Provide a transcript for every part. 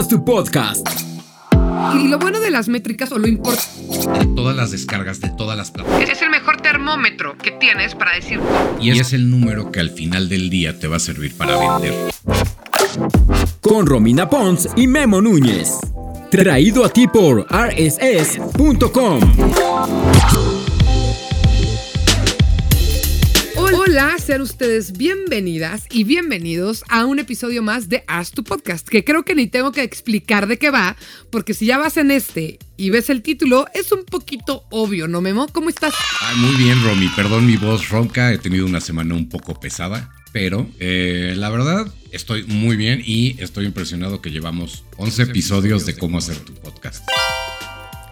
Haz tu podcast. Y lo bueno de las métricas o lo importante de todas las descargas de todas las plataformas. es el mejor termómetro que tienes para decir Y es el número que al final del día te va a servir para vender. Con Romina Pons y Memo Núñez. Traído a ti por rss.com. Hola, sean ustedes bienvenidas y bienvenidos a un episodio más de Haz tu podcast, que creo que ni tengo que explicar de qué va, porque si ya vas en este y ves el título, es un poquito obvio, ¿no, Memo? ¿Cómo estás? Ay, muy bien, Romy. Perdón mi voz ronca, he tenido una semana un poco pesada, pero eh, la verdad estoy muy bien y estoy impresionado que llevamos 11 episodios de cómo hacer tu podcast.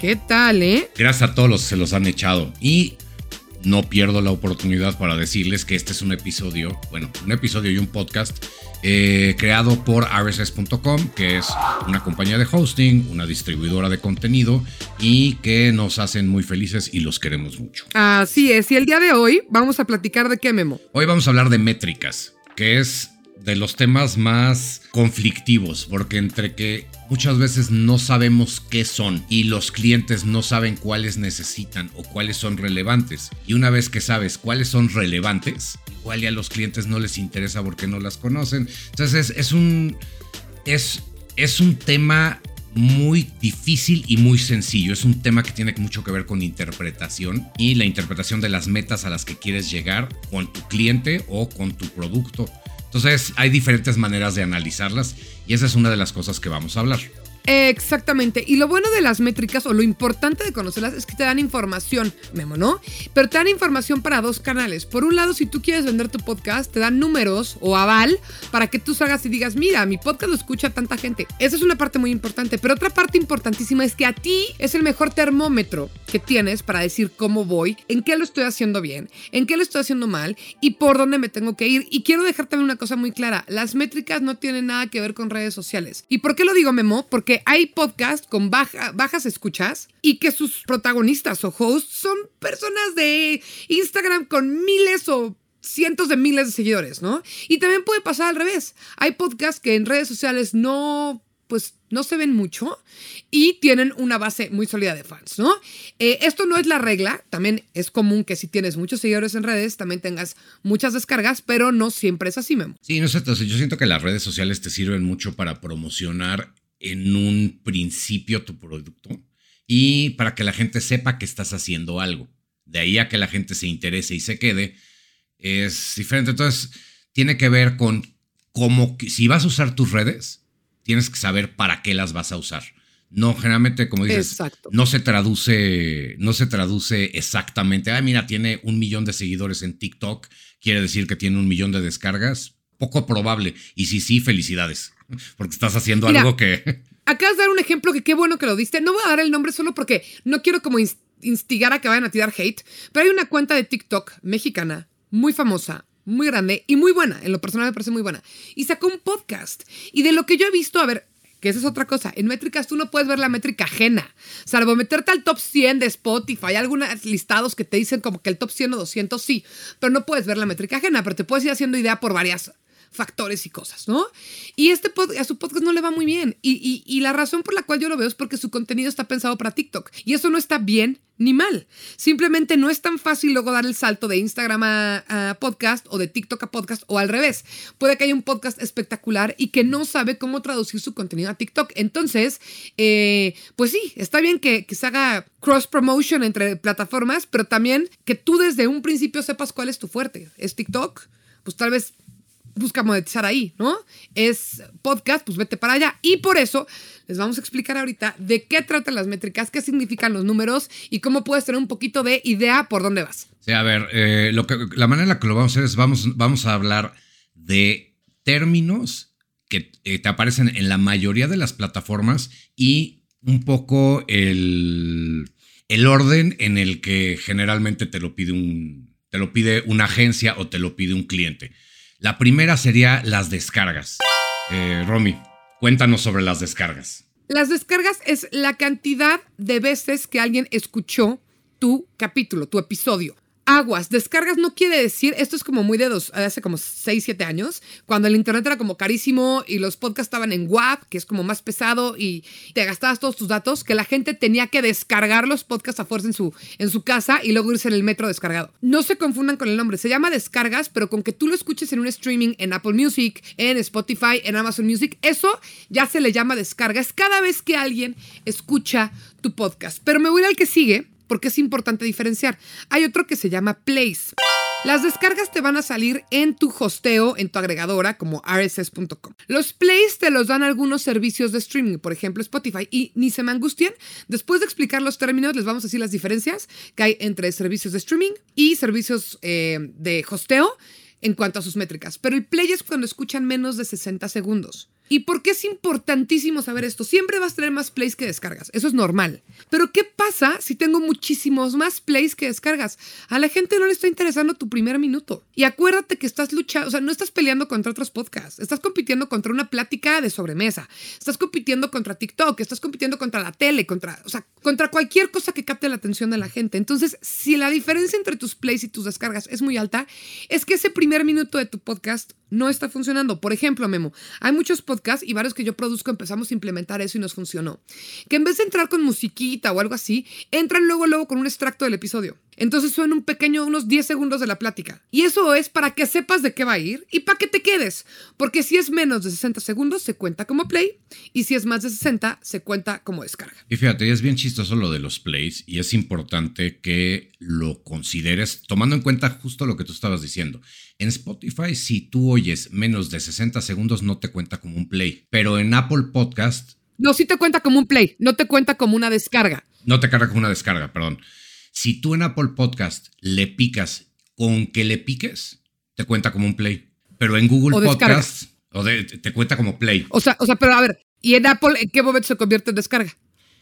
¿Qué tal, eh? Gracias a todos los que se los han echado y no pierdo la oportunidad para decirles que este es un episodio, bueno, un episodio y un podcast eh, creado por rss.com, que es una compañía de hosting, una distribuidora de contenido y que nos hacen muy felices y los queremos mucho. Así es, y el día de hoy vamos a platicar de qué, Memo. Hoy vamos a hablar de métricas, que es de los temas más conflictivos, porque entre que muchas veces no sabemos qué son y los clientes no saben cuáles necesitan o cuáles son relevantes. Y una vez que sabes cuáles son relevantes, igual ya a los clientes no les interesa porque no las conocen. Entonces es, un, es, es un tema muy difícil y muy sencillo. Es un tema que tiene mucho que ver con interpretación y la interpretación de las metas a las que quieres llegar con tu cliente o con tu producto. Entonces hay diferentes maneras de analizarlas y esa es una de las cosas que vamos a hablar. Exactamente. Y lo bueno de las métricas o lo importante de conocerlas es que te dan información, Memo, ¿no? Pero te dan información para dos canales. Por un lado, si tú quieres vender tu podcast, te dan números o aval para que tú salgas y digas, mira, mi podcast lo escucha tanta gente. Esa es una parte muy importante. Pero otra parte importantísima es que a ti es el mejor termómetro que tienes para decir cómo voy, en qué lo estoy haciendo bien, en qué lo estoy haciendo mal y por dónde me tengo que ir. Y quiero dejar también una cosa muy clara. Las métricas no tienen nada que ver con redes sociales. ¿Y por qué lo digo, Memo? Porque hay podcasts con bajas escuchas y que sus protagonistas o hosts son personas de Instagram con miles o cientos de miles de seguidores, ¿no? Y también puede pasar al revés. Hay podcasts que en redes sociales no pues no se ven mucho y tienen una base muy sólida de fans, ¿no? Eh, esto no es la regla, también es común que si tienes muchos seguidores en redes, también tengas muchas descargas, pero no siempre es así, Memo. Sí, no sé, yo siento que las redes sociales te sirven mucho para promocionar en un principio tu producto y para que la gente sepa que estás haciendo algo. De ahí a que la gente se interese y se quede, es diferente. Entonces, tiene que ver con cómo, si vas a usar tus redes, tienes que saber para qué las vas a usar. No, generalmente, como dices, no se traduce, no se traduce exactamente. Ah, mira, tiene un millón de seguidores en TikTok, quiere decir que tiene un millón de descargas. Poco probable. Y si sí, felicidades, porque estás haciendo algo que. Acabas de dar un ejemplo que qué bueno que lo diste. No voy a dar el nombre solo porque no quiero como instigar a que vayan a tirar hate, pero hay una cuenta de TikTok mexicana muy famosa, muy grande y muy buena. En lo personal me parece muy buena. Y sacó un podcast. Y de lo que yo he visto, a ver, que esa es otra cosa. En métricas tú no puedes ver la métrica ajena. Salvo meterte al top 100 de Spotify. Hay algunos listados que te dicen como que el top 100 o 200 sí. Pero no puedes ver la métrica ajena. Pero te puedes ir haciendo idea por varias factores y cosas, ¿no? Y este a su podcast no le va muy bien. Y, la razón por la cual yo lo veo es porque su contenido está pensado para TikTok. Y eso no está bien ni mal. Simplemente no es tan fácil luego dar el salto de Instagram a, podcast o de TikTok a podcast o al revés. Puede que haya un podcast espectacular y que no sabe cómo traducir su contenido a TikTok. Entonces, eh, pues sí, está bien que, que se haga cross promotion entre plataformas, pero también que tú desde un principio sepas cuál es tu fuerte. ¿Es TikTok? Pues tal vez busca monetizar ahí, ¿no? Es podcast, pues vete para allá. Y por eso les vamos a explicar ahorita de qué tratan las métricas, qué significan los números y cómo puedes tener un poquito de idea por dónde vas. Sí, a ver, eh, lo que, la manera en la que lo vamos a hacer es vamos, vamos a hablar de términos que eh, te aparecen en la mayoría de las plataformas y un poco el, el orden en el que generalmente te lo pide un, te lo pide una agencia o te lo pide un cliente. La primera sería las descargas. Eh, Romy, cuéntanos sobre las descargas. Las descargas es la cantidad de veces que alguien escuchó tu capítulo, tu episodio. Aguas. Descargas no quiere decir, esto es como muy de dos, hace como 6, 7 años, cuando el internet era como carísimo y los podcasts estaban en WAP, que es como más pesado y te gastabas todos tus datos, que la gente tenía que descargar los podcasts a fuerza en su, en su casa y luego irse en el metro descargado. No se confundan con el nombre, se llama descargas, pero con que tú lo escuches en un streaming en Apple Music, en Spotify, en Amazon Music, eso ya se le llama descarga. Es cada vez que alguien escucha tu podcast. Pero me voy al que sigue porque es importante diferenciar. Hay otro que se llama Place. Las descargas te van a salir en tu hosteo, en tu agregadora, como rss.com. Los plays te los dan algunos servicios de streaming, por ejemplo Spotify, y ni se me angustien. Después de explicar los términos, les vamos a decir las diferencias que hay entre servicios de streaming y servicios eh, de hosteo en cuanto a sus métricas. Pero el play es cuando escuchan menos de 60 segundos. ¿Y por qué es importantísimo saber esto? Siempre vas a tener más plays que descargas, eso es normal. Pero ¿qué pasa si tengo muchísimos más plays que descargas? A la gente no le está interesando tu primer minuto. Y acuérdate que estás luchando, o sea, no estás peleando contra otros podcasts, estás compitiendo contra una plática de sobremesa, estás compitiendo contra TikTok, estás compitiendo contra la tele, contra, o sea, contra cualquier cosa que capte la atención de la gente. Entonces, si la diferencia entre tus plays y tus descargas es muy alta, es que ese primer minuto de tu podcast no está funcionando. Por ejemplo, Memo, hay muchos podcasts y varios que yo produzco empezamos a implementar eso y nos funcionó. Que en vez de entrar con musiquita o algo así, entran luego luego con un extracto del episodio. Entonces suena un pequeño, unos 10 segundos de la plática. Y eso es para que sepas de qué va a ir y para que te quedes. Porque si es menos de 60 segundos, se cuenta como play. Y si es más de 60, se cuenta como descarga. Y fíjate, es bien chistoso lo de los plays y es importante que lo consideres tomando en cuenta justo lo que tú estabas diciendo. En Spotify, si tú oyes menos de 60 segundos, no te cuenta como un play. Pero en Apple Podcast... No, sí te cuenta como un play, no te cuenta como una descarga. No te carga como una descarga, perdón. Si tú en Apple Podcast le picas con que le piques, te cuenta como un play. Pero en Google O. Podcast o de- te cuenta como play. O sea, o sea, pero a ver, ¿y en Apple en qué momento se convierte en descarga?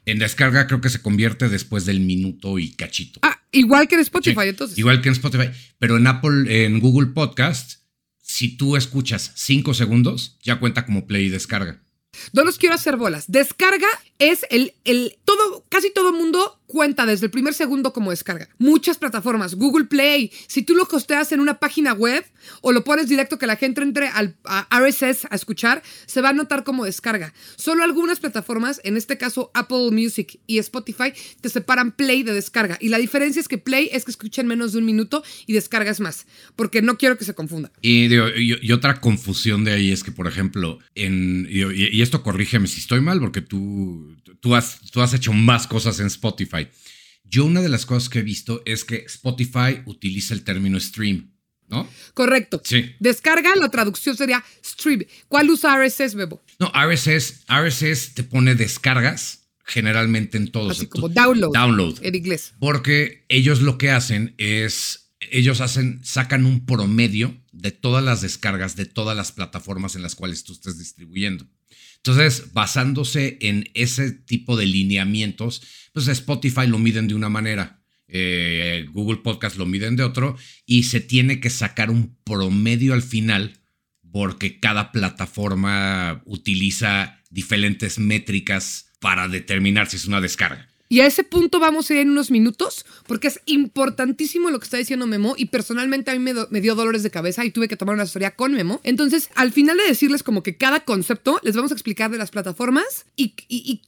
En descarga creo que se convierte después del minuto y cachito. Ah, igual que en Spotify, Sí, entonces. Igual que en Spotify. Pero en Apple, en Google Podcast, si tú escuchas 5 segundos, ya cuenta como play y descarga. No los quiero hacer bolas. Descarga es el, el todo, casi todo mundo cuenta desde el primer segundo como descarga. Muchas plataformas, Google Play, si tú lo hosteas en una página web o lo pones directo que la gente entre al a RSS a escuchar, se va a notar como descarga. Solo algunas plataformas, en este caso Apple Music y Spotify, te separan Play de descarga. Y la diferencia es que Play es que escuchen menos de un minuto y descarga es más, porque no quiero que se confunda. Y otra confusión de ahí es que, por ejemplo, en, y, y esto corrígeme si estoy mal, porque tú, tú, has, tú has hecho más cosas en Spotify. Yo una de las cosas que he visto es que Spotify utiliza el término stream, ¿no? Correcto. Sí. Descarga, la traducción sería stream. ¿Cuál usa RSS, Bebo? No, RSS, RSS te pone descargas generalmente en todos. Así como download. Download. En inglés. Porque ellos lo que hacen es, ellos hacen, sacan un promedio de todas las descargas de todas las plataformas en las cuales tú estés distribuyendo. Entonces, basándose en ese tipo de lineamientos, pues Spotify lo miden de una manera, eh, Google Podcast lo miden de otro, y se tiene que sacar un promedio al final porque cada plataforma utiliza diferentes métricas para determinar si es una descarga. Y a ese punto vamos a ir en unos minutos, porque es importantísimo lo que está diciendo Memo y personalmente a mí me, dio dolores de cabeza y tuve que tomar una asesoría con Memo. Entonces, al final de decirles como que cada concepto, les vamos a explicar de las plataformas y,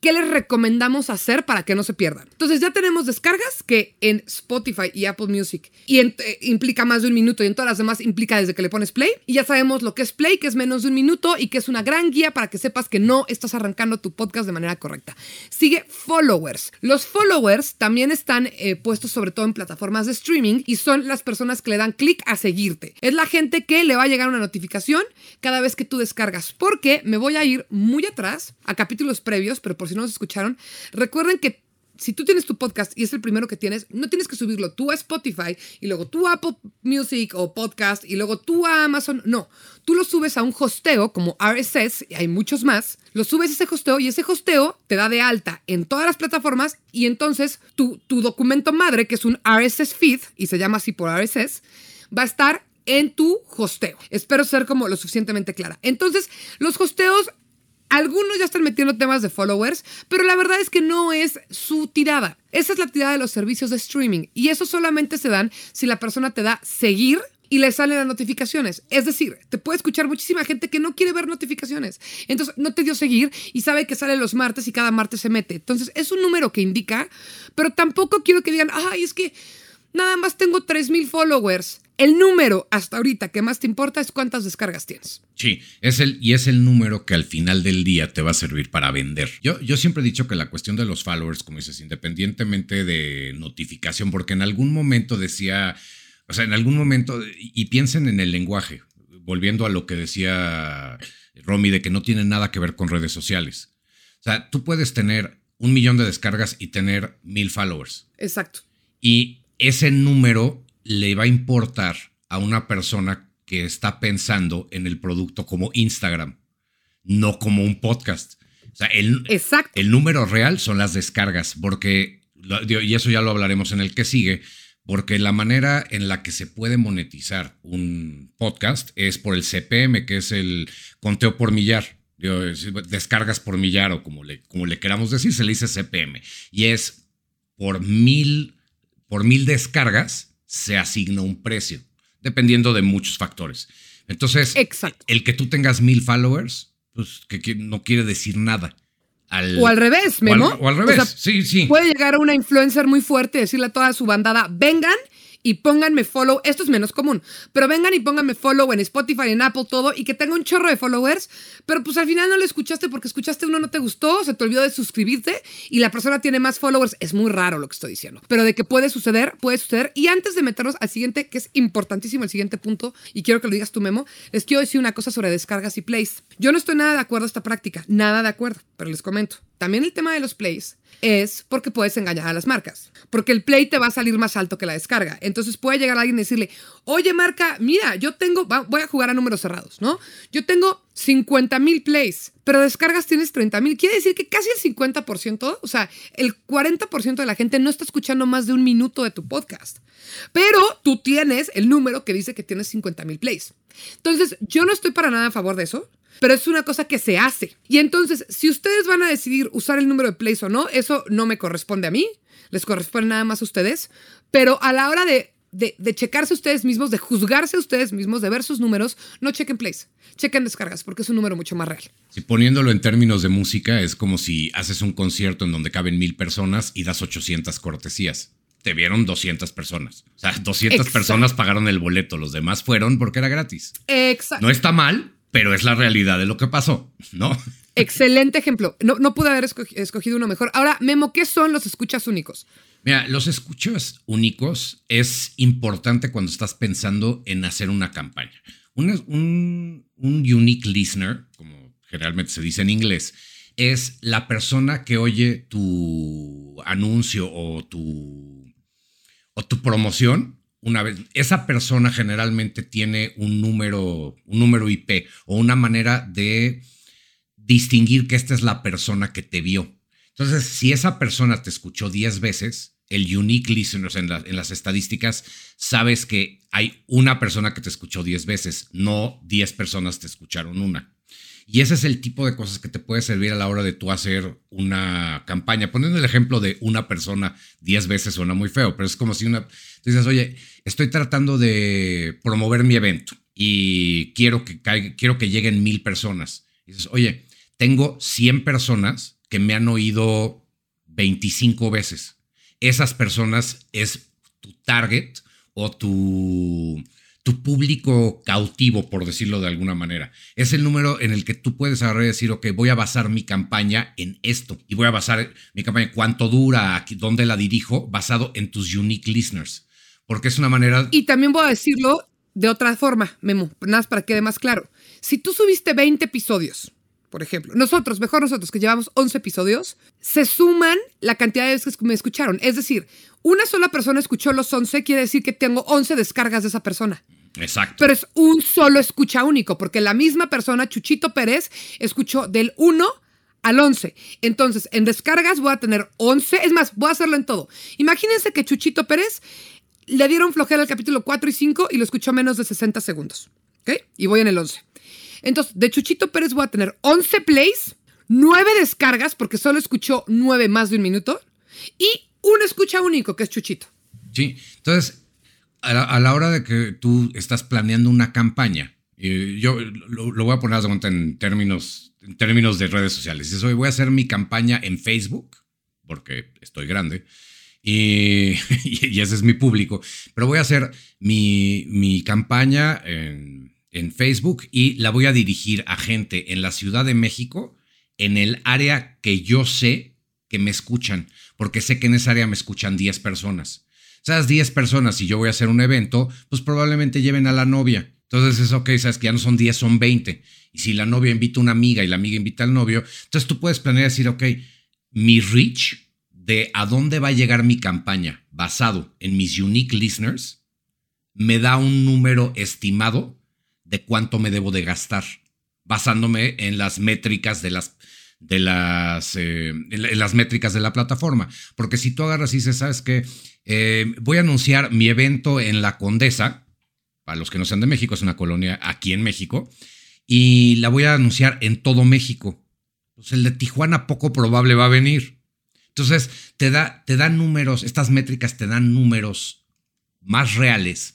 qué les recomendamos hacer para que no se pierdan. Entonces, ya tenemos descargas que en Spotify y Apple Music y eh, implica más de un minuto y en todas las demás implica desde que le pones play. Y ya sabemos lo que es play, que es menos de un minuto y que es una gran guía para que sepas que no estás arrancando tu podcast de manera correcta. Sigue followers. Los followers también están eh, puestos sobre todo en plataformas de streaming y son las personas que le dan clic a seguirte. Es la gente que le va a llegar una notificación cada vez que tú descargas. Porque me voy a ir muy atrás a capítulos previos, pero por si no los escucharon, recuerden que si tú tienes tu podcast y es el primero que tienes, no tienes que subirlo tú a Spotify y luego tú a Apple Music o Podcast y luego tú a Amazon. No, tú lo subes a un hosteo como RSS, y hay muchos más. Lo subes a ese hosteo y ese hosteo te da de alta en todas las plataformas y entonces tu, tu documento madre, que es un RSS feed y se llama así por RSS, va a estar en tu hosteo. Espero ser como lo suficientemente clara. Entonces, los hosteos Algunos ya están metiendo temas de followers, pero la verdad es que no es su tirada. Esa es la tirada de los servicios de streaming y eso solamente se dan si la persona te da seguir y le salen las notificaciones. Es decir, te puede escuchar muchísima gente que no quiere ver notificaciones. Entonces, no te dio seguir y sabe que sale los martes y cada martes se mete. Entonces, es un número que indica, pero tampoco quiero que digan, ay, es que nada más tengo 3.000 followers. El número hasta ahorita que más te importa es cuántas descargas tienes. Sí, es el, y es el número que al final del día te va a servir para vender. Yo, yo siempre he dicho que la cuestión de los followers, como dices, independientemente de notificación, porque en algún momento decía o sea, en algún momento, y piensen en el lenguaje, volviendo a lo que decía Romy, de que no tiene nada que ver con redes sociales. O sea, tú puedes tener un millón de descargas y tener mil followers. Exacto. Y ese número le va a importar a una persona que está pensando en el producto como Instagram, no como un podcast. O sea, el, el número real son las descargas, porque, y eso ya lo hablaremos en el que sigue, porque la manera en la que se puede monetizar un podcast es por el CPM, que es el conteo por millar, descargas por millar o como le, como le queramos decir, se le dice CPM. Y es por mil, por mil descargas se asigna un precio, dependiendo de muchos factores. Entonces, el que tú tengas mil followers, pues que no quiere decir nada o al revés, Memo. O al, revés, sí, sí. Puede llegar a una influencer muy fuerte y decirle a toda su bandada, vengan y pónganme follow. Esto es menos común, pero vengan y pónganme follow en Spotify, en Apple, todo, y que tenga un chorro de followers, pero pues al final no lo escuchaste porque escuchaste uno, no te gustó, se te olvidó de suscribirte y la persona tiene más followers. Es muy raro lo que estoy diciendo, pero de que puede suceder, puede suceder. Y antes de meternos al siguiente, que es importantísimo el siguiente punto, y quiero que lo digas tú, Memo, les quiero decir una cosa sobre descargas y plays. Yo no estoy nada de acuerdo a esta práctica, nada de acuerdo, pero les comento. También el tema de los plays es porque puedes engañar a las marcas. Porque el play te va a salir más alto que la descarga. Entonces puede llegar alguien y decirle, oye marca, mira, yo tengo, voy a jugar a números cerrados, ¿no? Yo tengo 50 mil plays, pero descargas tienes 30 mil. Quiere decir que casi el 50%, o sea, el 40% de la gente no está escuchando más de un minuto de tu podcast. Pero tú tienes el número que dice que tienes 50 mil plays. Entonces, yo no estoy para nada a favor de eso pero es una cosa que se hace. Y entonces, si ustedes van a decidir usar el número de plays o no, eso no me corresponde a mí, les corresponde nada más a ustedes, pero a la hora de, de, checarse ustedes mismos, de juzgarse ustedes mismos, de ver sus números, no chequen plays, chequen descargas, porque es un número mucho más real. Si poniéndolo en términos de música, es como si haces un concierto en donde caben mil personas y das 800 cortesías te vieron 200 personas. O sea, 200 personas pagaron el boleto, los demás fueron porque era gratis. Exacto. No está mal, pero es la realidad de lo que pasó, ¿no? Excelente ejemplo. No, no pude haber escogido uno mejor. Ahora, Memo, ¿qué son los escuchas únicos? Mira, los escuchas únicos es importante cuando estás pensando en hacer una campaña. Un, un, un unique listener, como generalmente se dice en inglés, es la persona que oye tu anuncio o tu, o tu promoción una vez, esa persona generalmente tiene un número, un número IP o una manera de distinguir que esta es la persona que te vio. Entonces, si esa persona te escuchó 10 veces, el unique listeners en, en, las estadísticas, sabes que hay una persona que te escuchó 10 veces, no 10 personas te escucharon una. Y ese es el tipo de cosas que te puede servir a la hora de tú hacer una campaña. Poniendo el ejemplo de una persona 10 veces suena muy feo, pero es como si una... Dices, oye, estoy tratando de promover mi evento y quiero que, quiero que lleguen mil personas. dices, oye, tengo 100 personas que me han oído 25 veces. Esas personas es tu target o tu tu público cautivo, por decirlo de alguna manera. Es el número en el que tú puedes agarrar y decir, ok, voy a basar mi campaña en esto. Y voy a basar mi campaña, cuánto dura, dónde la dirijo, basado en tus unique listeners. Porque es una manera... Y también voy a decirlo de otra forma, Memo, nada más para que quede más claro. Si tú subiste 20 episodios, por ejemplo, nosotros, mejor nosotros que llevamos 11 episodios, se suman la cantidad de veces que me escucharon. Es decir, una sola persona escuchó los 11, quiere decir que tengo 11 descargas de esa persona. Exacto. Pero es un solo escucha único, porque la misma persona, Chuchito Pérez, escuchó del 1 al 11. Entonces, en descargas voy a tener 11. Es más, voy a hacerlo en todo. Imagínense que Chuchito Pérez le dieron flojera al capítulo 4 y 5 y lo escuchó menos de 60 segundos. ¿Ok? Y voy en el 11. Entonces, de Chuchito Pérez voy a tener 11 plays nueve descargas porque solo escuchó nueve más de un minuto y un escucha único que es Chuchito. Sí, entonces, a la, hora de que tú estás planeando una campaña, yo lo, voy a poner en términos, en términos de redes sociales. Eso, voy a hacer mi campaña en Facebook, porque estoy grande, y, ese es mi público, pero voy a hacer mi, campaña en, en Facebook y la voy a dirigir a gente en la Ciudad de México, en el área que yo sé que me escuchan, porque sé que en esa área me escuchan 10 personas. Esas 10 personas, si yo voy a hacer un evento, pues probablemente lleven a la novia. Entonces es ok, sabes que ya no son 10, son 20. Y si la novia invita a una amiga y la amiga invita al novio, entonces tú puedes planear decir, ok, mi reach de a dónde va a llegar mi campaña basado en mis unique listeners me da un número estimado de cuánto me debo de gastar, basándome en las métricas de las de las, eh, las métricas de la plataforma. Porque si tú agarras y dices, ¿sabes qué? Eh, voy a anunciar mi evento en La Condesa, para los que no sean de México, es una colonia aquí en México, y la voy a anunciar en todo México. Pues el de Tijuana poco probable va a venir. Entonces, te da, te dan números, estas métricas te dan números más reales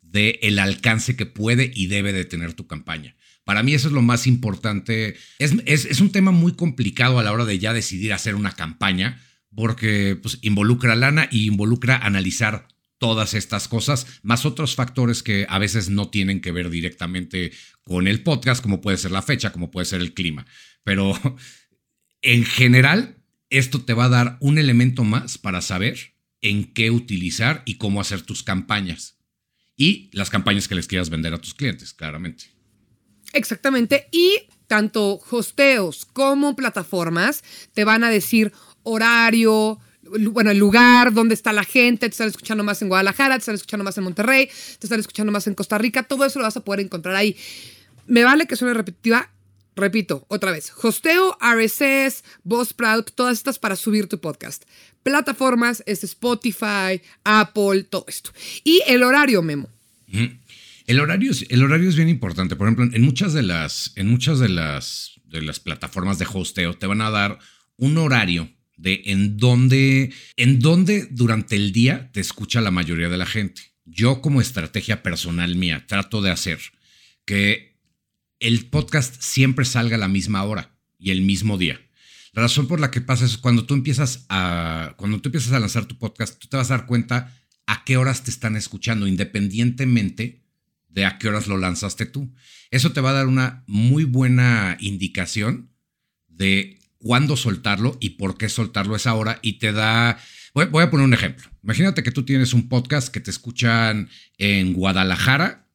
de el alcance que puede y debe de tener tu campaña. Para mí eso es lo más importante. Es, es, un tema muy complicado a la hora de ya decidir hacer una campaña, porque pues, involucra lana y involucra analizar todas estas cosas, más otros factores que a veces no tienen que ver directamente con el podcast, como puede ser la fecha, como puede ser el clima. Pero en general, esto te va a dar un elemento más para saber en qué utilizar y cómo hacer tus campañas. Y las campañas que les quieras vender a tus clientes, claramente. Exactamente. Y tanto hosteos como plataformas te van a decir horario, bueno, el lugar, dónde está la gente, te están escuchando más en Guadalajara, te están escuchando más en Monterrey, te están escuchando más en Costa Rica, todo eso lo vas a poder encontrar ahí. Me vale que suene repetitiva, repito, otra vez, hosteo, RSS, Buzzsprout, todas estas para subir tu podcast. Plataformas es Spotify, Apple, todo esto. Y el horario, Memo. El horario, es, el horario es bien importante. Por ejemplo, en muchas de las, en muchas de las, de las plataformas de hosteo te van a dar un horario de en dónde, en dónde durante el día te escucha la mayoría de la gente. Yo como estrategia personal mía trato de hacer que el podcast siempre salga a la misma hora y el mismo día. La razón por la que pasa es cuando tú empiezas a cuando tú empiezas a lanzar tu podcast, tú te vas a dar cuenta a qué horas te están escuchando independientemente de a qué horas lo lanzaste tú. Eso te va a dar una muy buena indicación de cuándo soltarlo y por qué soltarlo a esa hora y te da... Voy, a poner un ejemplo. Imagínate que tú tienes un podcast que te escuchan en Guadalajara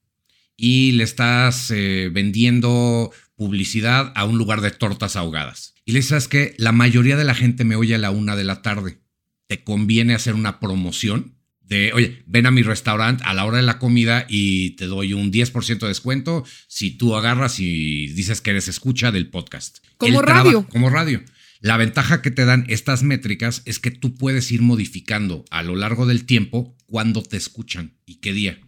y le estás eh, vendiendo publicidad a un lugar de tortas ahogadas. Y le dices que la mayoría de la gente me oye a la una de la tarde. ¿Te conviene hacer una promoción? De, oye, ven a mi restaurante a la hora de la comida y te doy un 10% de descuento si tú agarras y dices que eres escucha del podcast. Como radio. como radio. La ventaja que te dan estas métricas es que tú puedes ir modificando a lo largo del tiempo cuándo te escuchan y qué día.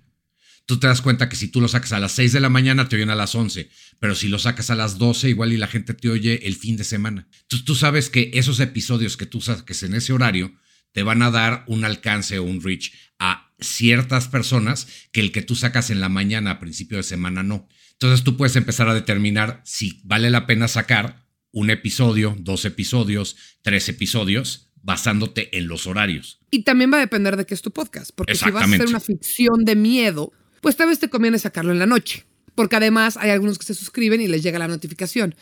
Tú te das cuenta que si tú lo sacas a las 6 de la mañana te oyen a las 11, pero si lo sacas a las 12 igual y la gente te oye el fin de semana. Entonces tú sabes que esos episodios que tú saques en ese horario te van a dar un alcance o un reach a ciertas personas que el que tú sacas en la mañana a principio de semana no. Entonces tú puedes empezar a determinar si vale la pena sacar un episodio, dos episodios, tres episodios, basándote en los horarios. Y también va a depender de qué es tu podcast, porque si vas a hacer una ficción de miedo, pues tal vez te conviene sacarlo en la noche porque además hay algunos que se suscriben y les llega la notificación.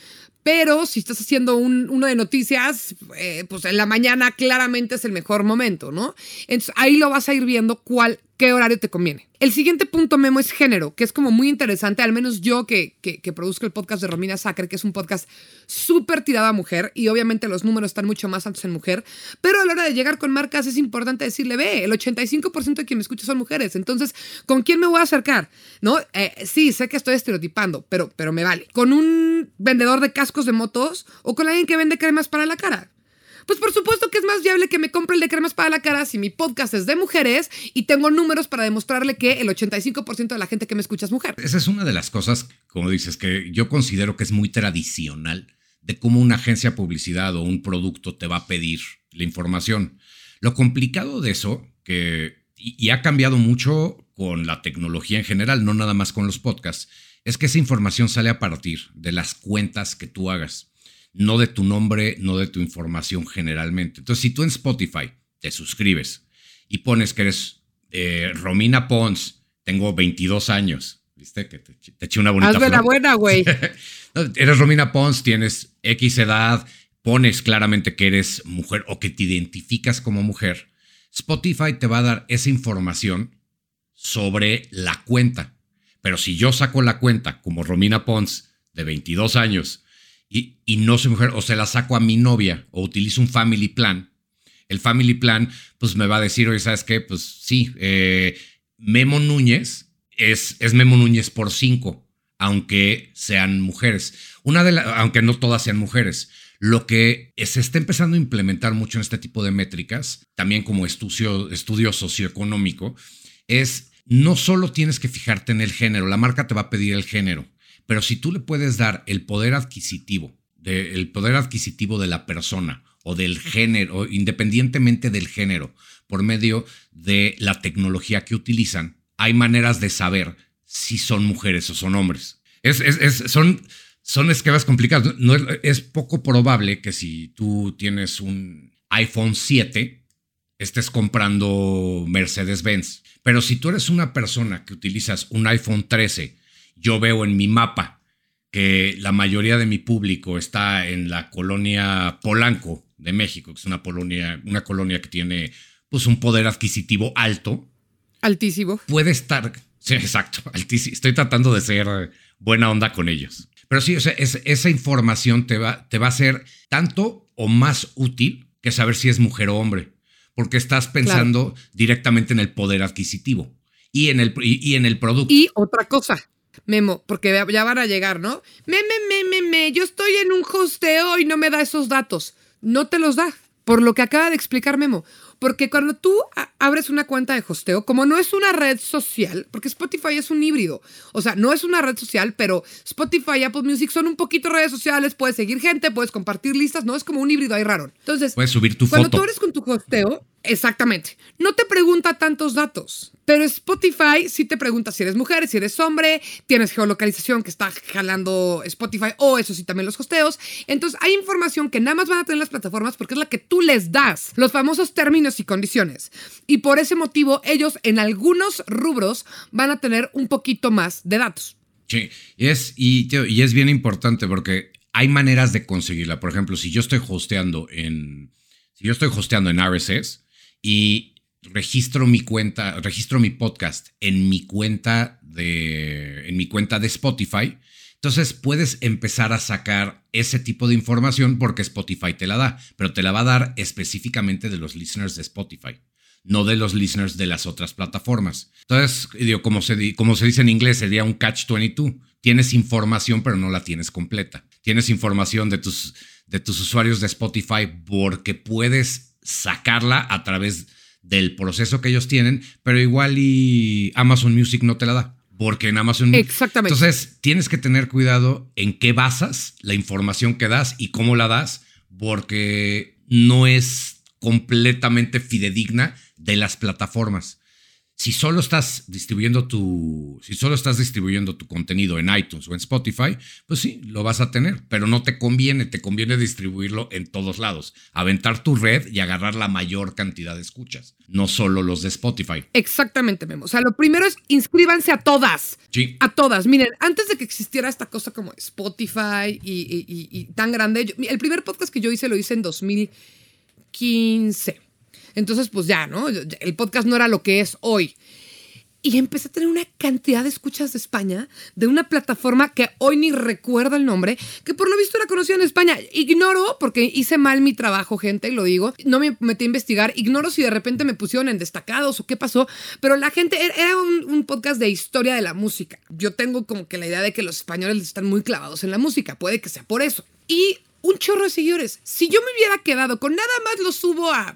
Pero si estás haciendo un, uno de noticias, eh, pues en la mañana claramente es el mejor momento, ¿no? Entonces ahí lo vas a ir viendo cuál, qué horario te conviene. El siguiente punto, Memo, es género, que es como muy interesante, al menos yo que, que, produzco el podcast de Romina Sacre, que es un podcast súper tirado a mujer, y obviamente los números están mucho más altos en mujer, pero a la hora de llegar con marcas es importante decirle, ve, el 85% de quien me escucha son mujeres, entonces, ¿con quién me voy a acercar? ¿No? Eh, sí, sé que estoy estereotipando, pero, pero me vale. ¿Con un vendedor de cascos de motos o con alguien que vende cremas para la cara? Pues por supuesto que es más viable que me compre el de cremas para la cara si mi podcast es de mujeres y tengo números para demostrarle que el 85% de la gente que me escucha es mujer. Esa es una de las cosas, como dices, que yo considero que es muy tradicional de cómo una agencia de publicidad o un producto te va a pedir la información. Lo complicado de eso, que y, ha cambiado mucho con la tecnología en general, no nada más con los podcasts, es que esa información sale a partir de las cuentas que tú hagas, no de tu nombre, no de tu información generalmente. Entonces, si tú en Spotify te suscribes y pones que eres eh, Romina Pons, tengo 22 años, ¿viste? Que te, eché una bonita Hazme la buena, güey. eres Romina Pons, tienes X edad, pones claramente que eres mujer o que te identificas como mujer, Spotify te va a dar esa información sobre la cuenta. Pero si yo saco la cuenta como Romina Pons de 22 años y, no soy mujer o se la saco a mi novia o utilizo un family plan, el family plan pues me va a decir, oye, ¿sabes qué? Pues sí, eh, Memo Núñez es, es Memo Núñez por 5, aunque sean mujeres. Una de aunque no todas sean mujeres. Lo que se está empezando a implementar mucho en este tipo de métricas, también como estudio, estudio socioeconómico, es no solo tienes que fijarte en el género, la marca te va a pedir el género, pero si tú le puedes dar el poder adquisitivo, el poder adquisitivo de la persona o del género, independientemente del género, por medio de la tecnología que utilizan, hay maneras de saber si son mujeres o son hombres. Es, son, son esquemas complicados. No, es, poco probable que si tú tienes un iPhone 7, estés comprando Mercedes-Benz. Pero si tú eres una persona que utilizas un iPhone 13, yo veo en mi mapa que la mayoría de mi público está en la colonia Polanco de México, que es una, colonia, una colonia que tiene pues, un poder adquisitivo alto. Altísimo. Puede estar, sí, exacto, altísimo. Estoy tratando de ser buena onda con ellos. Pero sí, o sea, esa información te va, te va a ser tanto o más útil que saber si es mujer o hombre, porque estás pensando directamente en el poder adquisitivo y en el, y, en el producto. Y otra cosa, Memo, porque ya van a llegar, ¿no? Me, me, me, me, yo estoy en un hosteo y no me da esos datos. No te los da, por lo que acaba de explicar Memo. Porque cuando tú abres una cuenta de hosteo, como no es una red social, porque Spotify es un híbrido, o sea, no es una red social, pero Spotify y Apple Music son un poquito redes sociales, puedes seguir gente, puedes compartir listas, no es como un híbrido ahí raro. Entonces, puedes subir tu cuando foto. Cuando tú eres con tu hosteo, exactamente, no te pregunta tantos datos. Pero Spotify sí te pregunta si eres mujer, si eres hombre, tienes geolocalización que está jalando Spotify o eso sí también los hosteos. Entonces hay información que nada más van a tener las plataformas porque es la que tú les das, los famosos términos y condiciones. Y por ese motivo ellos en algunos rubros van a tener un poquito más de datos. Sí, y es, y, es bien importante porque hay maneras de conseguirla. Por ejemplo, si yo estoy hosteando en, si yo estoy hosteando en RSS y registro mi cuenta, registro mi podcast en mi cuenta de, en mi cuenta de Spotify, entonces puedes empezar a sacar ese tipo de información porque Spotify te la da, pero te la va a dar específicamente de los listeners de Spotify, no de los listeners de las otras plataformas. Entonces, como se, como se dice en inglés, sería un catch 22. Tienes información, pero no la tienes completa. Tienes información de tus, de tus usuarios de Spotify porque puedes sacarla a través de del proceso que ellos tienen, pero igual y Amazon Music no te la da. Porque en Amazon. Exactamente. Entonces, tienes que tener cuidado en qué basas la información que das y cómo la das, porque no es completamente fidedigna de las plataformas si solo estás distribuyendo tu, si solo estás distribuyendo tu contenido en iTunes o en Spotify, pues sí, lo vas a tener, pero no te conviene, te conviene distribuirlo en todos lados, aventar tu red y agarrar la mayor cantidad de escuchas, no solo los de Spotify. Exactamente, Memo. O sea, lo primero es inscríbanse a todas. Sí. A todas. Miren, antes de que existiera esta cosa como Spotify y, tan grande, el primer podcast que yo hice lo hice en 2015. Entonces, pues ya, ¿no? El podcast no era lo que es hoy. Y empecé a tener una cantidad de escuchas de España, de una plataforma que hoy ni recuerdo el nombre, que por lo visto era conocida en España. Ignoro, porque hice mal mi trabajo, gente, y lo digo. No me metí a investigar. Ignoro si de repente me pusieron en destacados o qué pasó. Pero la gente, era un, un podcast de historia de la música. Yo tengo como que la idea de que los españoles están muy clavados en la música. Puede que sea por eso. Y un chorro de seguidores. Si yo me hubiera quedado con nada más lo subo a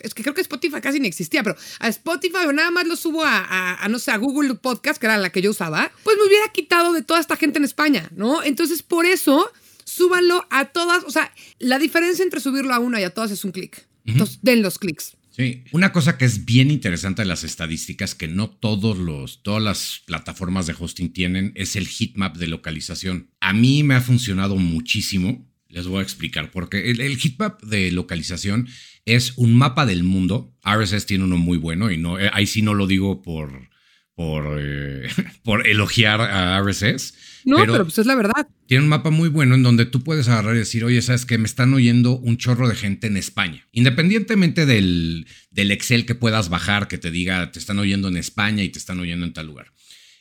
es que creo que Spotify casi ni existía, pero a Spotify o nada más lo subo a, no sé, a Google Podcast, que era la que yo usaba, pues me hubiera quitado de toda esta gente en España, ¿no? Entonces, por eso súbanlo a todas. O sea, la diferencia entre subirlo a una y a todas es un clic. Entonces, den los clics. Sí, una cosa que es bien interesante de las estadísticas que no todos los, todas las plataformas de hosting tienen es el heatmap de localización. A mí me ha funcionado muchísimo. Les voy a explicar, porque el, el heatmap de localización es un mapa del mundo. RSS tiene uno muy bueno y no, eh, ahí sí no lo digo por, por, eh, por elogiar a RSS. No, pero, pues es la verdad. Tiene un mapa muy bueno en donde tú puedes agarrar y decir, oye, sabes que me están oyendo un chorro de gente en España. Independientemente del, del Excel que puedas bajar, que te diga, te están oyendo en España y te están oyendo en tal lugar.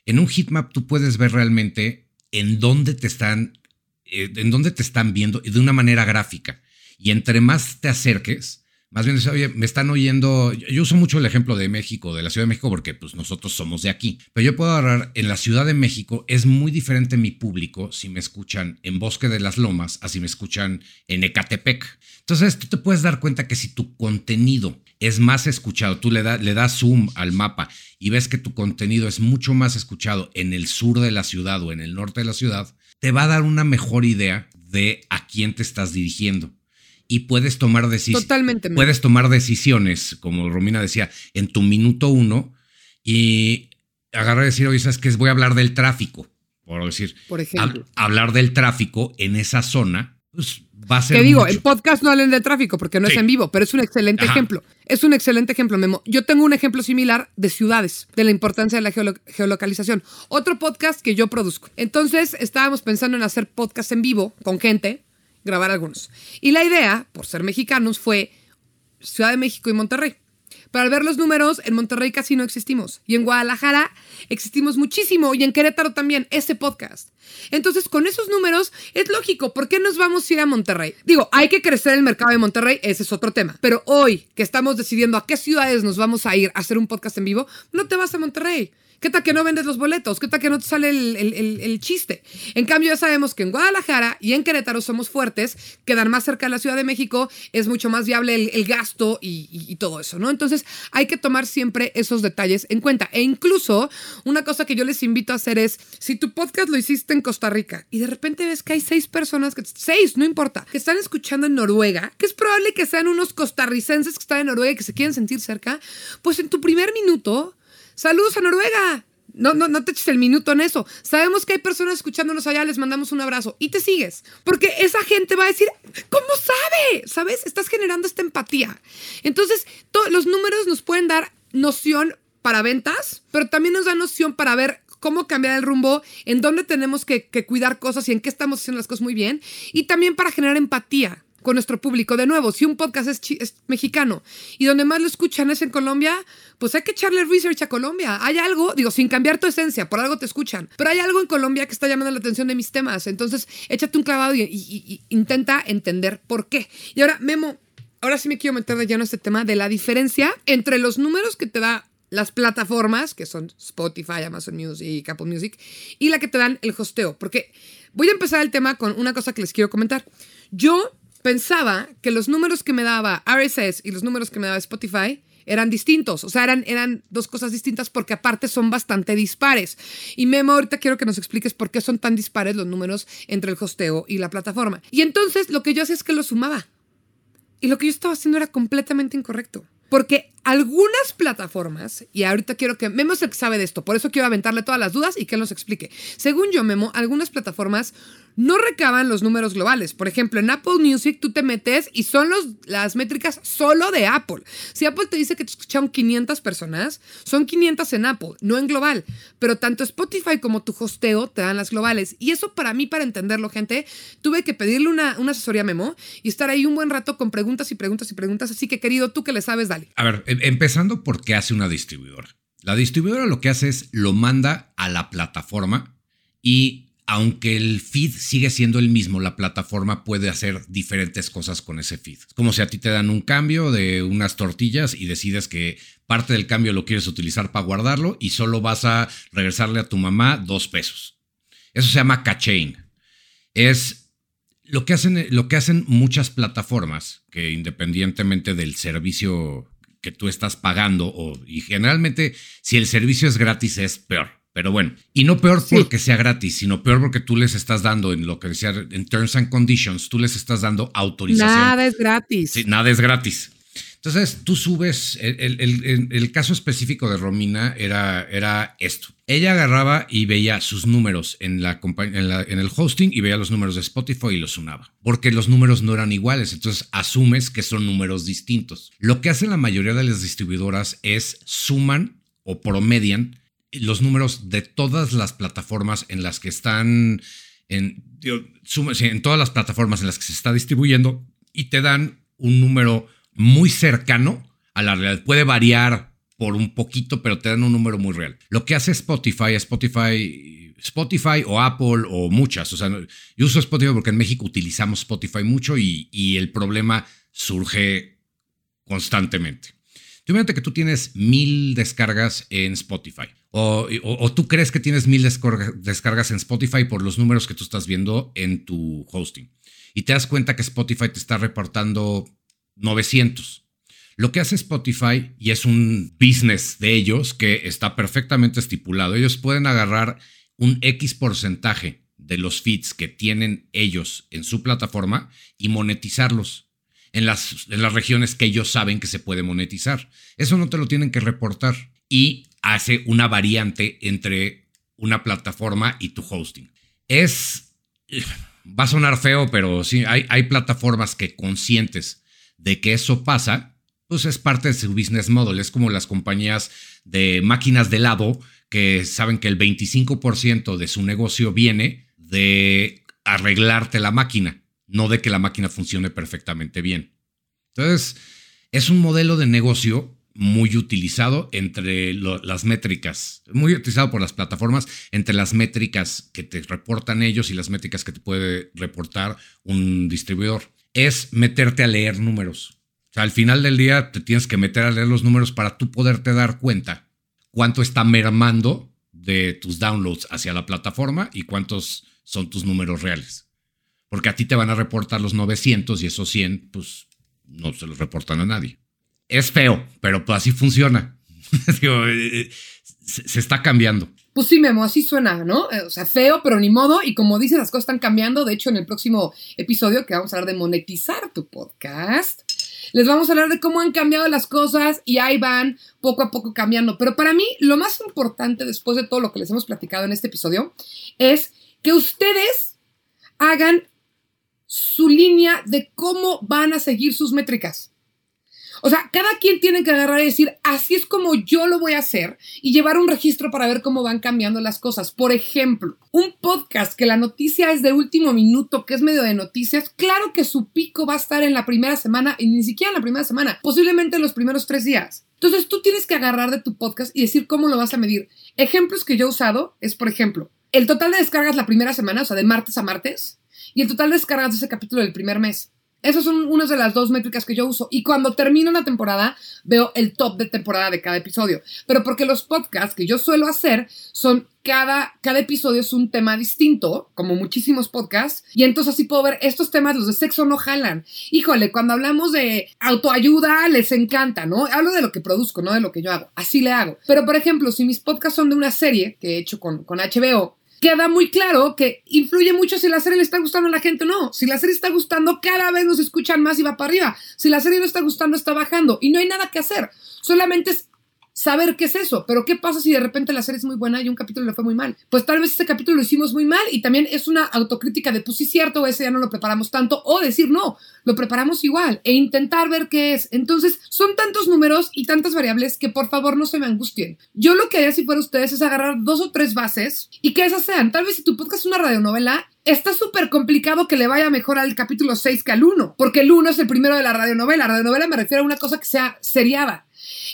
En un heatmap tú puedes ver realmente en dónde te están, eh, en dónde te están viendo de una manera gráfica. Y entre más te acerques, más bien, oye, me están oyendo. Yo uso mucho el ejemplo de México, de la Ciudad de México, porque pues nosotros somos de aquí. Pero yo puedo agarrar, en la Ciudad de México es muy diferente mi público si me escuchan en Bosque de las Lomas a si me escuchan en Ecatepec. Entonces tú te puedes dar cuenta que si tu contenido es más escuchado, tú le, le das zoom al mapa y ves que tu contenido es mucho más escuchado en el sur de la ciudad o en el norte de la ciudad, te va a dar una mejor idea de a quién te estás dirigiendo y puedes tomar decisiones. Totalmente. Puedes tomar decisiones, como Romina decía, en tu minuto uno y agarrar y decir, oye, ¿sabes qué? Voy a hablar del tráfico, por decir. Por ejemplo. hablar del tráfico en esa zona, pues va a ser. Te digo, en podcast no hablen de tráfico porque no es en vivo, pero es un excelente ejemplo. Es un excelente ejemplo, Memo. Yo tengo un ejemplo similar de ciudades, de la importancia de la geolocalización. Otro podcast que yo produzco. Entonces, estábamos pensando en hacer podcast en vivo con gente grabar algunos. Y la idea, por ser mexicanos, fue Ciudad de México y Monterrey. Para ver los números, en Monterrey casi no existimos. Y en Guadalajara existimos muchísimo. Y en Querétaro también, ese podcast. Entonces, con esos números, es lógico. ¿Por qué nos vamos a ir a Monterrey? Digo, hay que crecer el mercado de Monterrey, ese es otro tema. Pero hoy, que estamos decidiendo a qué ciudades nos vamos a ir a hacer un podcast en vivo, no te vas a Monterrey. ¿Qué tal que no vendes los boletos? ¿Qué tal que no te sale el, chiste? En cambio, ya sabemos que en Guadalajara y en Querétaro somos fuertes, quedan más cerca de la Ciudad de México, es mucho más viable el, gasto y, todo eso, ¿no? Entonces, hay que tomar siempre esos detalles en cuenta. E incluso, una cosa que yo les invito a hacer es, si tu podcast lo hiciste en Costa Rica y de repente ves que hay seis personas, que, seis, no importa, que están escuchando en Noruega, que es probable que sean unos costarricenses que están en Noruega y que se quieren sentir cerca, pues en tu primer minuto Saludos a Noruega. No, no, no te eches el minuto en eso. Sabemos que hay personas escuchándonos allá, les mandamos un abrazo y te sigues. Porque esa gente va a decir, ¿cómo sabe? ¿Sabes? Estás generando esta empatía. Entonces, los números nos pueden dar noción para ventas, pero también nos da noción para ver cómo cambiar el rumbo, en dónde tenemos que, que cuidar cosas y en qué estamos haciendo las cosas muy bien. Y también para generar empatía con nuestro público. De nuevo, si un podcast es, mexicano y donde más lo escuchan es en Colombia, pues hay que echarle research a Colombia. Hay algo, digo, sin cambiar tu esencia, por algo te escuchan, pero hay algo en Colombia que está llamando la atención de mis temas. Entonces, échate un clavado y, intenta entender por qué. Y ahora, Memo, ahora sí me quiero meter de lleno a este tema de la diferencia entre los números que te da las plataformas, que son Spotify, Amazon Music, Apple Music, y la que te dan el hosteo. Porque voy a empezar el tema con una cosa que les quiero comentar. Yo pensaba que los números que me daba RSS y los números que me daba Spotify eran distintos, o sea, eran, eran dos cosas distintas porque aparte son bastante dispares. Y Memo, ahorita quiero que nos expliques por qué son tan dispares los números entre el hosteo y la plataforma. Y entonces lo que yo hacía es que lo sumaba. Y lo que yo estaba haciendo era completamente incorrecto. Porque algunas plataformas, y ahorita quiero que Memo es el que sabe de esto, por eso quiero aventarle todas las dudas y que él nos explique. Según yo, Memo, algunas plataformas no recaban los números globales. Por ejemplo, en Apple Music tú te metes y son los, las métricas solo de Apple. Si Apple te dice que te escucharon 500 personas, son 500 en Apple, no en global. Pero tanto Spotify como tu hosteo te dan las globales. Y eso para mí, para entenderlo, gente, tuve que pedirle una, una asesoría Memo y estar ahí un buen rato con preguntas y preguntas y preguntas. Así que, querido, tú que le sabes, dale. A ver, em, empezando por qué hace una distribuidora. La distribuidora lo que hace es lo manda a la plataforma y aunque el feed sigue siendo el mismo, la plataforma puede hacer diferentes cosas con ese feed. Es como si a ti te dan un cambio de unas tortillas y decides que parte del cambio lo quieres utilizar para guardarlo y solo vas a regresarle a tu mamá dos pesos. Eso se llama cachain. Es lo que hacen, lo que hacen muchas plataformas que independientemente del servicio que tú estás pagando o, y generalmente si el servicio es gratis es peor Pero bueno, y no peor porque sea gratis, sino peor porque tú les estás dando en lo que decía en Terms and Conditions, tú les estás dando autorización. Nada es gratis. Sí, nada es gratis. Entonces tú subes, el, caso específico de Romina era, era, esto. Ella agarraba y veía sus números en, la, en, el hosting y veía los números de Spotify y los sumaba, porque los números no eran iguales, entonces asumes que son números distintos. Lo que hacen la mayoría de las distribuidoras es suman o promedian los números de todas las plataformas en las que están, en, en todas las plataformas en las que se está distribuyendo y te dan un número muy cercano a la realidad. Puede variar por un poquito, pero te dan un número muy real. Lo que hace Spotify, Spotify, Spotify o Apple o muchas. O sea, yo uso Spotify porque en México utilizamos Spotify mucho y, el problema surge constantemente. Imagínate que tú tienes mil descargas en Spotify. O, o, tú crees que tienes mil descargas en Spotify por los números que tú estás viendo en tu hosting. Y te das cuenta que Spotify te está reportando 900. Lo que hace Spotify, y es un business de ellos que está perfectamente estipulado, ellos pueden agarrar un X porcentaje de los feeds que tienen ellos en su plataforma y monetizarlos en las, en las regiones que ellos saben que se puede monetizar. Eso no te lo tienen que reportar y hace una variante entre una plataforma y tu hosting. Es, va a sonar feo, pero sí, hay, hay plataformas que conscientes de que eso pasa, pues es parte de su business model. Es como las compañías de máquinas de helado que saben que el 25% de su negocio viene de arreglarte la máquina, no de que la máquina funcione perfectamente bien. Entonces, es un modelo de negocio muy utilizado entre las métricas, muy utilizado por las plataformas, entre las métricas que te reportan ellos y las métricas que te puede reportar un distribuidor es meterte a leer números. Al final del día te tienes que meter a leer los números para tú poderte dar cuenta cuánto está mermando de tus downloads hacia la plataforma y cuántos son tus números reales. Porque a ti te van a reportar los 900 y esos 100, pues no se los reportan a nadie. Es feo, pero pues así funciona. Eh, eh, se está cambiando. Pues sí, Memo, así suena, ¿no? Eh, o sea, feo, pero ni modo. Y como dicen, las cosas están cambiando. De hecho, en el próximo episodio, que vamos a hablar de monetizar tu podcast, les vamos a hablar de cómo han cambiado las cosas y ahí van poco a poco cambiando. Pero para mí, lo más importante después de todo lo que les hemos platicado en este episodio es que ustedes hagan su línea de cómo van a seguir sus métricas. O sea, cada quien tiene que agarrar y decir, así es como yo lo voy a hacer y llevar un registro para ver cómo van cambiando las cosas. Por ejemplo, un podcast que la noticia es de último minuto, que es medio de noticias, claro que su pico va a estar en la primera semana y ni siquiera en la primera semana, posiblemente en los primeros tres días. Entonces tú tienes que agarrar de tu podcast y decir cómo lo vas a medir. Ejemplos que yo he usado es, por ejemplo, el total de descargas la primera semana, o sea, de martes a martes, y el total de descargas de ese capítulo del primer mes. Esas son unas de las dos métricas que yo uso. Y cuando termino una temporada, veo el top de temporada de cada episodio. Pero porque los podcasts que yo suelo hacer son cada, cada episodio es un tema distinto, como muchísimos podcasts. Y entonces así puedo ver estos temas, los de sexo no jalan. Híjole, cuando hablamos de autoayuda, les encanta, ¿no? Hablo de lo que produzco, no de lo que yo hago. Así le hago. Pero por ejemplo, si mis podcasts son de una serie que he hecho con, con HBO, queda muy claro que influye mucho si la serie le está gustando a la gente o no. Si la serie está gustando, cada vez nos escuchan más y va para arriba. Si la serie no está gustando, está bajando. Y no hay nada que hacer. Solamente es saber qué es eso. Pero ¿qué pasa si de repente la serie es muy buena y un capítulo le fue muy mal? Pues tal vez ese capítulo lo hicimos muy mal y también es una autocrítica de pues sí cierto, ese ya no lo preparamos tanto o decir no, lo preparamos igual e intentar ver qué es. Entonces son tantos números y tantas variables que por favor no se me angustien. Yo lo que haría si fuera ustedes es agarrar dos o tres bases y que esas sean. Tal vez si tu podcast es una radionovela, está súper complicado que le vaya mejor al capítulo 6 que al 1, porque el 1 es el primero de la radionovela. Radionovela me refiero a una cosa que sea seriada.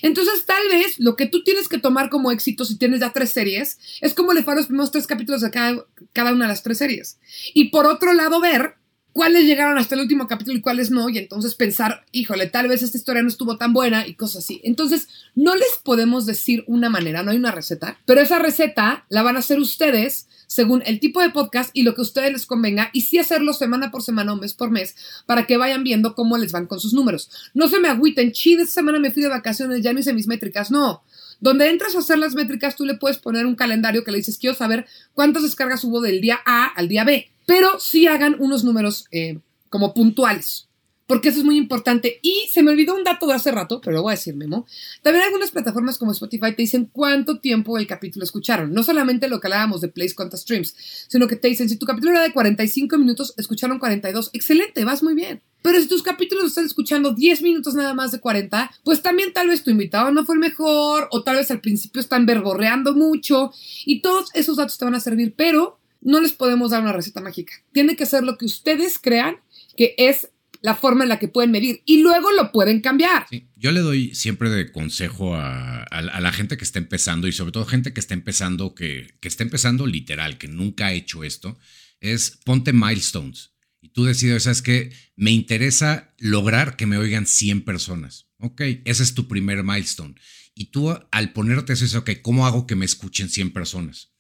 Entonces, tal vez lo que tú tienes que tomar como éxito si tienes ya tres series es como le fue los primeros tres capítulos de cada, cada una de las tres series. Y por otro lado, ver cuáles llegaron hasta el último capítulo y cuáles no, y entonces pensar, híjole, tal vez esta historia no estuvo tan buena y cosas así. Entonces, no les podemos decir una manera, no hay una receta, pero esa receta la van a hacer ustedes según el tipo de podcast y lo que a ustedes les convenga, y sí hacerlo semana por semana o mes por mes para que vayan viendo cómo les van con sus números. No se me agüiten, chile, esta semana me fui de vacaciones, ya no hice mis métricas, no. donde entras a hacer las métricas, tú le puedes poner un calendario que le dices, quiero saber cuántas descargas hubo del día A al día B, pero sí hagan unos números eh, como puntuales porque eso es muy importante. Y se me olvidó un dato de hace rato, pero lo voy a decir, Memo. También algunas plataformas como Spotify te dicen cuánto tiempo el capítulo escucharon. No solamente lo que hablábamos de plays, cuántas streams, sino que te dicen, si tu capítulo era de 45 minutos, escucharon 42. Excelente, vas muy bien. Pero si tus capítulos están escuchando 10 minutos nada más de 40, pues también tal vez tu invitado no fue el mejor, o tal vez al principio están verborreando mucho, y todos esos datos te van a servir, pero no les podemos dar una receta mágica. Tiene que ser lo que ustedes crean que es la forma en la que pueden medir y luego lo pueden cambiar. yo le doy siempre de consejo a, la gente que está empezando y sobre todo gente que está empezando, que, está empezando literal, que nunca ha hecho esto, es ponte milestones. Y tú decides, ¿sabes qué? Me interesa lograr que me oigan 100 personas. Ok, ese es tu primer milestone. Y tú al ponerte eso, dices, ok, ¿cómo hago que me escuchen 100 personas?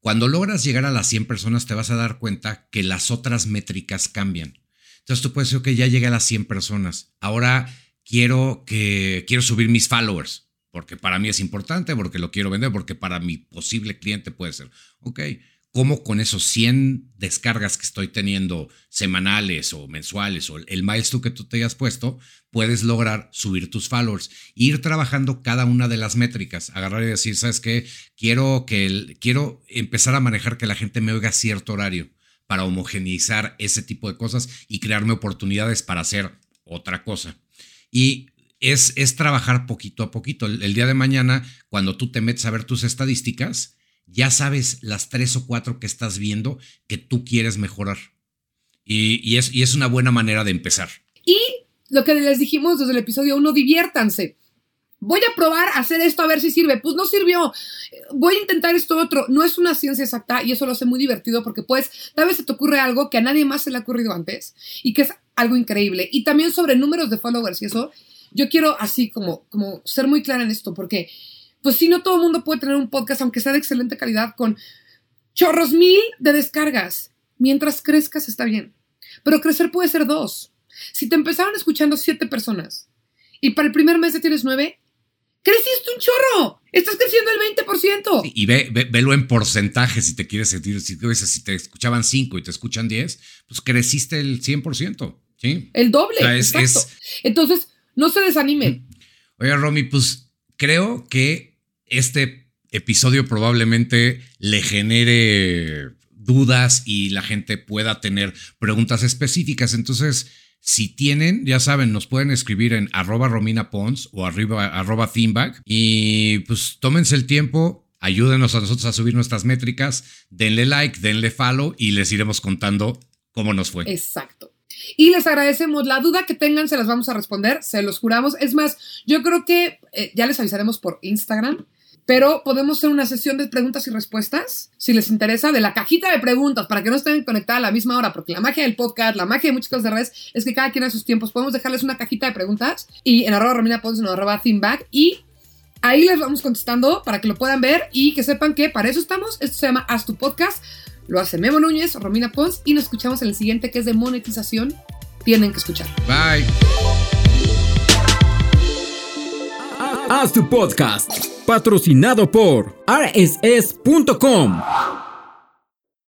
Cuando logras llegar a las 100 personas, te vas a dar cuenta que las otras métricas cambian. Entonces tú puedes decir, ok, ya llegué a las 100 personas. Ahora quiero que quiero subir mis followers, porque para mí es importante, porque lo quiero vender, porque para mi posible cliente puede ser. Ok, ¿cómo con esos 100 descargas que estoy teniendo semanales o mensuales o el milestone que tú te hayas puesto, puedes lograr subir tus followers, ir trabajando cada una de las métricas, agarrar y decir, ¿sabes qué? Quiero que quiero empezar a manejar que la gente me oiga a cierto horario para homogeneizar ese tipo de cosas y crearme oportunidades para hacer otra cosa. Y es, es trabajar poquito a poquito. El, día de mañana, cuando tú te metes a ver tus estadísticas, ya sabes las tres o cuatro que estás viendo que tú quieres mejorar. Y, es, y es una buena manera de empezar. Y lo que les dijimos desde el episodio 1, diviértanse voy a probar hacer esto a ver si sirve. Pues no sirvió. Voy a intentar esto otro. No es una ciencia exacta y eso lo hace muy divertido porque pues tal vez se te ocurre algo que a nadie más se le ha ocurrido antes y que es algo increíble. Y también sobre números de followers y eso, yo quiero así como, como ser muy clara en esto porque pues si no todo el mundo puede tener un podcast aunque sea de excelente calidad con chorros mil de descargas. Mientras crezcas está bien. Pero crecer puede ser dos. Si te empezaron escuchando siete personas y para el primer mes ya tienes nueve, creciste un chorro. Estás creciendo el 20%. y ve, velo en porcentaje si te quieres sentir. Si, si te escuchaban 5 y te escuchan 10, pues creciste el 100%. ¿sí? El doble. exacto. Entonces, no se desanimen. Oye, Romy, pues creo que este episodio probablemente le genere dudas y la gente pueda tener preguntas específicas. Entonces, si tienen, ya saben, nos pueden escribir en arroba Romina Pons o arriba, arroba. Y pues tómense el tiempo, ayúdenos a nosotros a subir nuestras métricas, denle like, denle follow y les iremos contando cómo nos fue. Exacto. Y les agradecemos. La duda que tengan se las vamos a responder, se los juramos. Es más, yo creo que eh, ya les avisaremos por Instagram pero podemos hacer una sesión de preguntas y respuestas, si les interesa, de la cajita de preguntas, para que no estén conectadas a la misma hora, porque la magia del podcast, la magia de muchas cosas de redes, es que cada quien a sus tiempos podemos dejarles una cajita de preguntas y en arroba Romina Pons, en arroba Thinkback, y ahí les vamos contestando para que lo puedan ver y que sepan que para eso estamos. Esto se llama Haz tu podcast, lo hace Memo Núñez, Romina Pons, y nos escuchamos en el siguiente que es de monetización. Tienen que escuchar. Bye. Haz tu podcast patrocinado por rss.com.